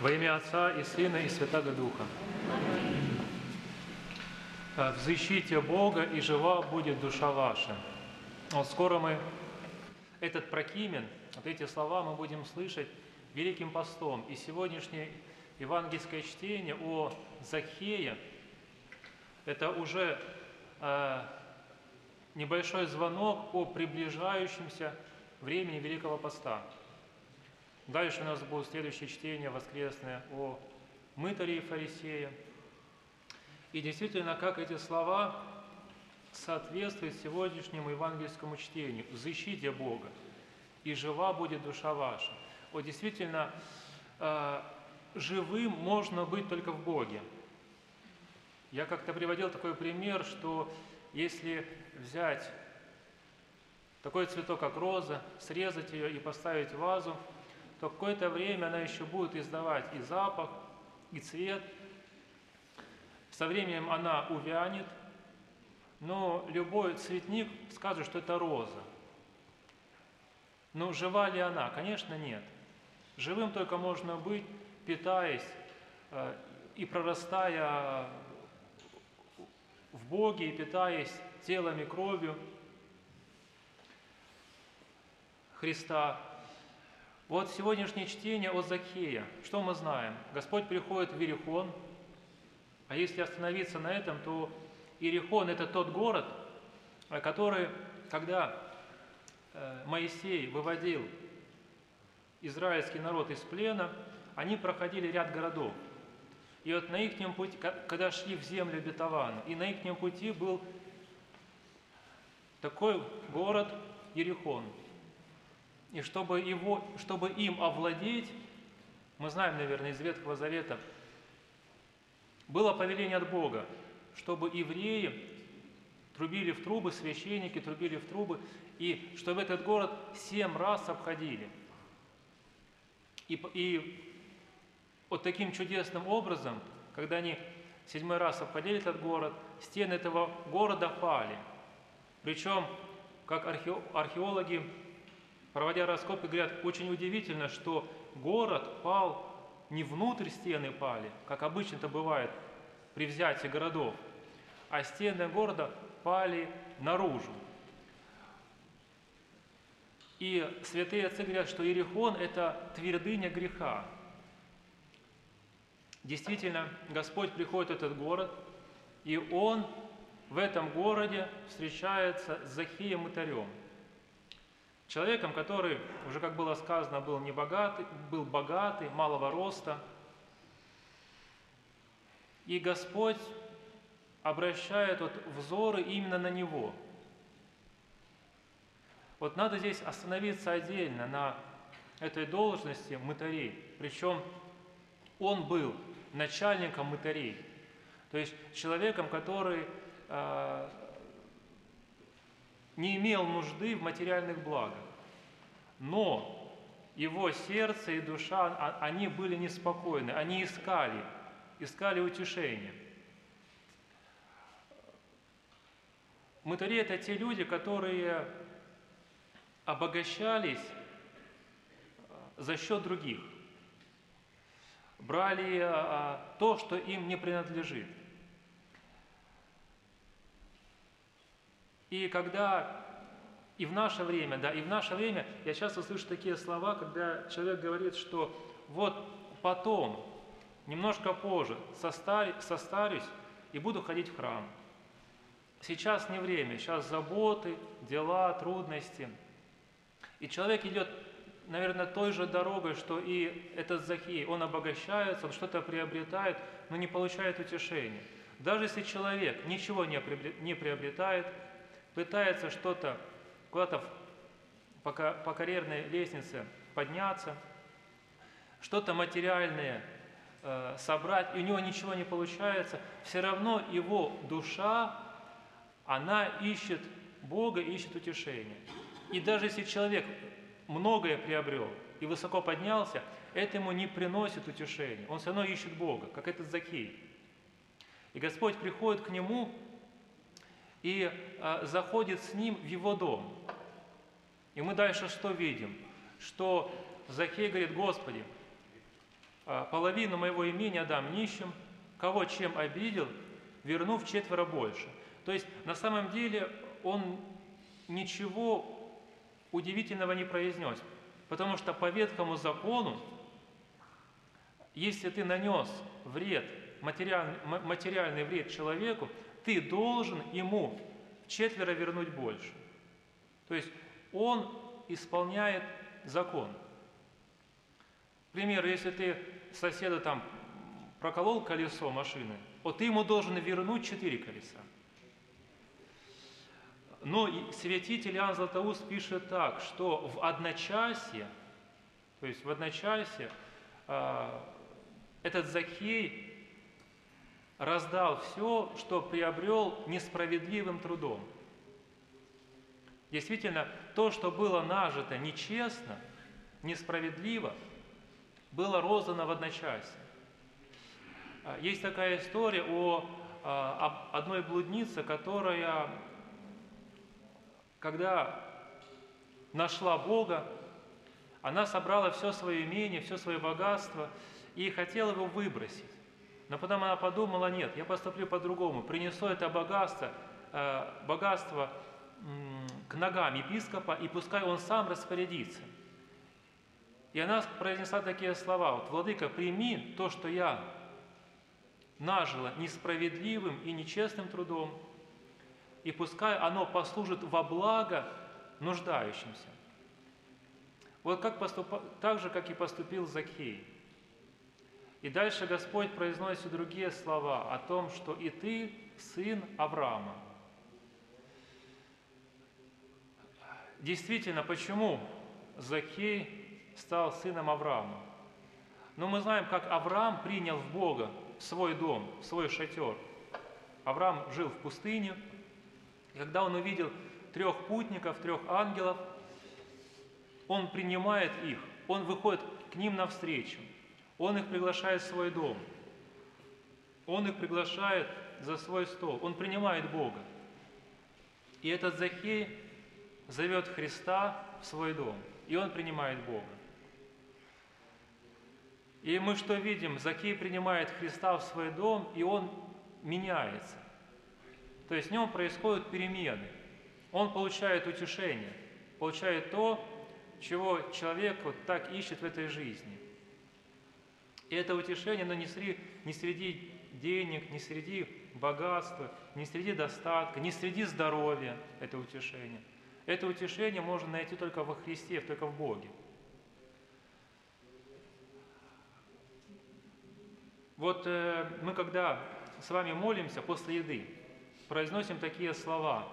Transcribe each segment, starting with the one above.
Во имя Отца и Сына и Святого Духа. Э, Взыщите Бога, и жива будет душа ваша. Вот скоро мы этот прокимен, вот эти слова мы будем слышать Великим постом. И сегодняшнее евангельское чтение о Захее – это уже э, небольшой звонок о приближающемся времени Великого Поста. Дальше у нас будет следующее чтение воскресное о мытаре и фарисея. И действительно, как эти слова соответствуют сегодняшнему евангельскому чтению. «Взыщите Бога, и жива будет душа ваша». Вот действительно, э, живым можно быть только в Боге. Я как-то приводил такой пример, что если взять такой цветок, как роза, срезать ее и поставить в вазу, то какое-то время она еще будет издавать и запах, и цвет. Со временем она увянет, но любой цветник скажет, что это роза. Но жива ли она? Конечно, нет. Живым только можно быть, питаясь э, и прорастая в Боге, и питаясь телом и кровью Христа. Вот сегодняшнее чтение о Закхея. Что мы знаем? Господь приходит в Иерихон, а если остановиться на этом, то Иерихон – это тот город, который, когда э, Моисей выводил израильский народ из плена, они проходили ряд городов. И вот на их пути, когда шли в землю обетованную, и на их пути был такой город Иерихон. И чтобы, его, чтобы им овладеть, мы знаем, наверное, из Ветхого Завета, было повеление от Бога, чтобы евреи трубили в трубы, священники трубили в трубы, и чтобы этот город семь раз обходили. И, и вот таким чудесным образом, когда они седьмой раз обходили этот город, стены этого города пали. Причем, как археологи, проводя раскопки, говорят, очень удивительно, что город пал не внутрь стены пали, как обычно это бывает при взятии городов, а стены города пали наружу. И святые отцы говорят, что Иерихон – это твердыня греха. Действительно, Господь приходит в этот город, и Он в этом городе встречается с Захием Мытарем. Человеком, который, уже как было сказано, был не богатый, был богатый, малого роста. И Господь обращает вот взоры именно на него. Вот надо здесь остановиться отдельно на этой должности мытарей. Причем он был начальником мытарей, то есть человеком, который э, не имел нужды в материальных благах, но его сердце и душа, а, они были неспокойны, они искали, искали утешение. Мытари – это те люди, которые обогащались э, за счет других – брали а, то, что им не принадлежит. И когда и в наше время, да, и в наше время я часто слышу такие слова, когда человек говорит, что вот потом, немножко позже, состарюсь, состарюсь и буду ходить в храм. Сейчас не время, сейчас заботы, дела, трудности. И человек идет наверное, той же дорогой, что и этот Захей. Он обогащается, он что-то приобретает, но не получает утешения. Даже если человек ничего не приобретает, пытается что-то куда-то по карьерной лестнице подняться, что-то материальное э, собрать, и у него ничего не получается, все равно его душа, она ищет Бога, ищет утешения. И даже если человек многое приобрел и высоко поднялся, это ему не приносит утешения. Он все равно ищет Бога, как этот Закей. И Господь приходит к нему и а, заходит с ним в его дом. И мы дальше что видим? Что Закей говорит, Господи, «А, половину моего имения дам нищим, кого чем обидел, верну в четверо больше. То есть на самом деле он ничего удивительного не произнес, потому что по ветхому закону, если ты нанес вред, материальный, материальный вред человеку, ты должен ему четверо вернуть больше. То есть он исполняет закон. К примеру, если ты соседу там проколол колесо машины, вот ты ему должен вернуть четыре колеса. Но святитель Иоанн Златоуст пишет так, что в одночасье, то есть в одночасье, а, этот Закхей раздал все, что приобрел несправедливым трудом. Действительно, то, что было нажито нечестно, несправедливо, было роздано в одночасье. А, есть такая история о, а, об одной блуднице, которая, когда нашла Бога, она собрала все свое имение, все свое богатство и хотела его выбросить. Но потом она подумала, нет, я поступлю по-другому, принесу это богатство, э, богатство к ногам епископа, и пускай он сам распорядится. И она произнесла такие слова, вот, «Владыка, прими то, что я нажила несправедливым и нечестным трудом, и пускай оно послужит во благо нуждающимся». Вот как поступ... так же, как и поступил Закхей. И дальше Господь произносит другие слова о том, что и ты сын Авраама. Действительно, почему Закхей стал сыном Авраама? Но мы знаем, как Авраам принял в Бога свой дом, свой шатер. Авраам жил в пустыне, и когда он увидел трех путников, трех ангелов, он принимает их, он выходит к ним навстречу, он их приглашает в свой дом, он их приглашает за свой стол, он принимает Бога. И этот Захей зовет Христа в свой дом, и он принимает Бога. И мы что видим? Закей принимает Христа в свой дом, и он меняется. То есть в нем происходят перемены. Он получает утешение, получает то, чего человек вот так ищет в этой жизни. И это утешение, но не среди, не среди денег, не среди богатства, не среди достатка, не среди здоровья это утешение. Это утешение можно найти только во Христе, только в Боге. Вот э, мы когда с вами молимся после еды, произносим такие слова.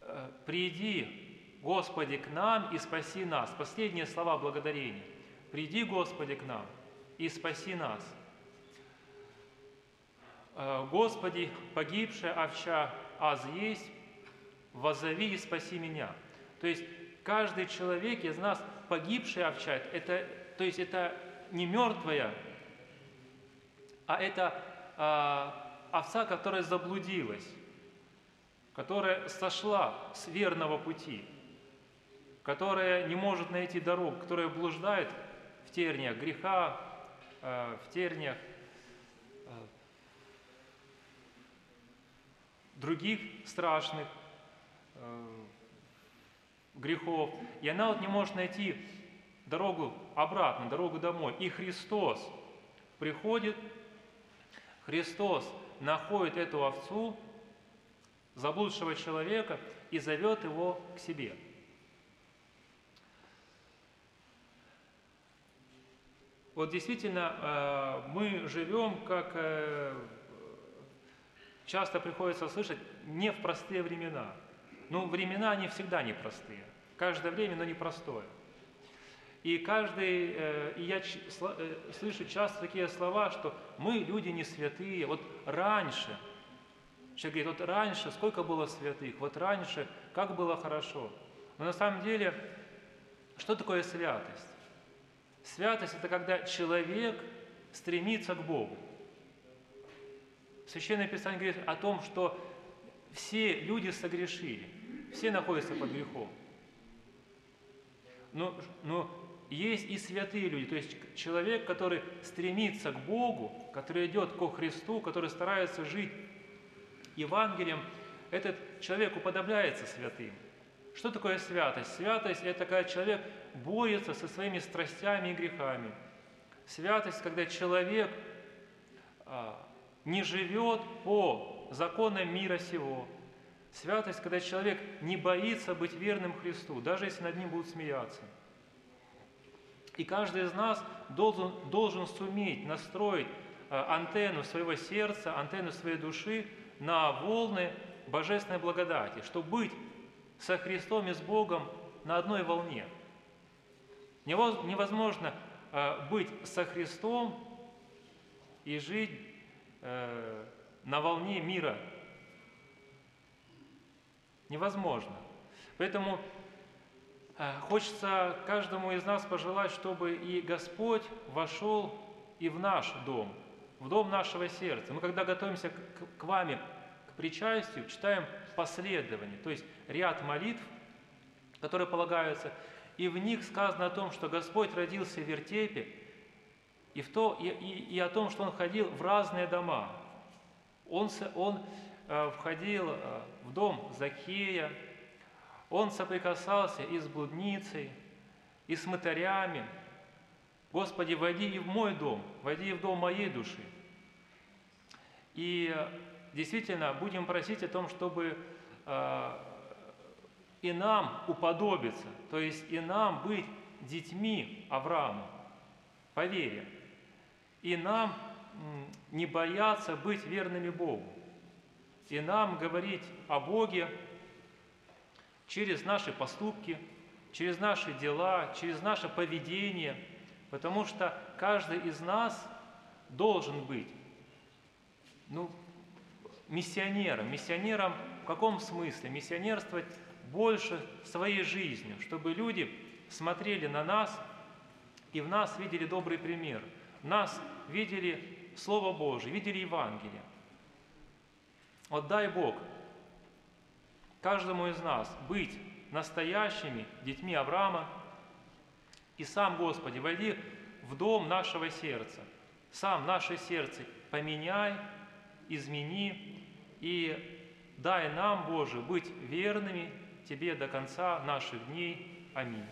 «Э, «Приди, Господи, к нам и спаси нас». Последние слова благодарения. «Приди, Господи, к нам и спаси нас». «Э, «Господи, погибшая овча аз есть, возови и спаси меня». То есть каждый человек из нас погибшая овча, это, то есть это не мертвая, а это а, овца, которая заблудилась, которая сошла с верного пути, которая не может найти дорогу, которая блуждает в терниях греха, а, в терниях а, других страшных а, грехов, и она вот не может найти дорогу обратно, дорогу домой. И Христос приходит, Христос находит эту овцу, заблудшего человека, и зовет его к себе. Вот действительно, э, мы живем, как э, часто приходится слышать, не в простые времена – ну, времена, они всегда непростые. Каждое время, но непростое. И каждый, э, и я слышу часто такие слова, что мы люди не святые. Вот раньше, человек говорит, вот раньше сколько было святых, вот раньше как было хорошо. Но на самом деле, что такое святость? Святость – это когда человек стремится к Богу. Священное Писание говорит о том, что все люди согрешили, все находятся под грехом. но, но есть и святые люди, то есть человек, который стремится к Богу, который идет ко Христу, который старается жить Евангелием, этот человек уподобляется святым. Что такое святость? Святость – это когда человек борется со своими страстями и грехами. Святость, когда человек а, не живет по законам мира сего. Святость, когда человек не боится быть верным Христу, даже если над ним будут смеяться. И каждый из нас должен, должен суметь настроить а, антенну своего сердца, антенну своей души на волны божественной благодати, чтобы быть со Христом и с Богом на одной волне. Невозможно э, быть со Христом и жить э, на волне мира. Невозможно. Поэтому э, хочется каждому из нас пожелать, чтобы и Господь вошел и в наш дом, в дом нашего сердца. Мы когда готовимся к, к вами, к причастию, читаем последование, то есть ряд молитв, которые полагаются, и в них сказано о том, что Господь родился в вертепе, и, в то, и, и, и о том, что Он ходил в разные дома. Он, он э, входил э, в дом Закея, Он соприкасался и с блудницей, и с мытарями. Господи, войди и в мой дом, войди и в дом моей души. И действительно будем просить о том, чтобы э, и нам уподобиться, то есть и нам быть детьми Авраама по вере, и нам не бояться быть верными Богу, и нам говорить о Боге через наши поступки, через наши дела, через наше поведение, потому что каждый из нас должен быть ну, миссионером. Миссионером в каком смысле? Миссионерствовать больше своей жизнью, чтобы люди смотрели на нас и в нас видели добрый пример, нас видели Слово Божие, видели Евангелие. Вот дай Бог каждому из нас быть настоящими детьми Авраама, и сам, Господи, войди в дом нашего сердца, сам наше сердце поменяй, измени и дай нам, Боже, быть верными Тебе до конца наших дней. Аминь.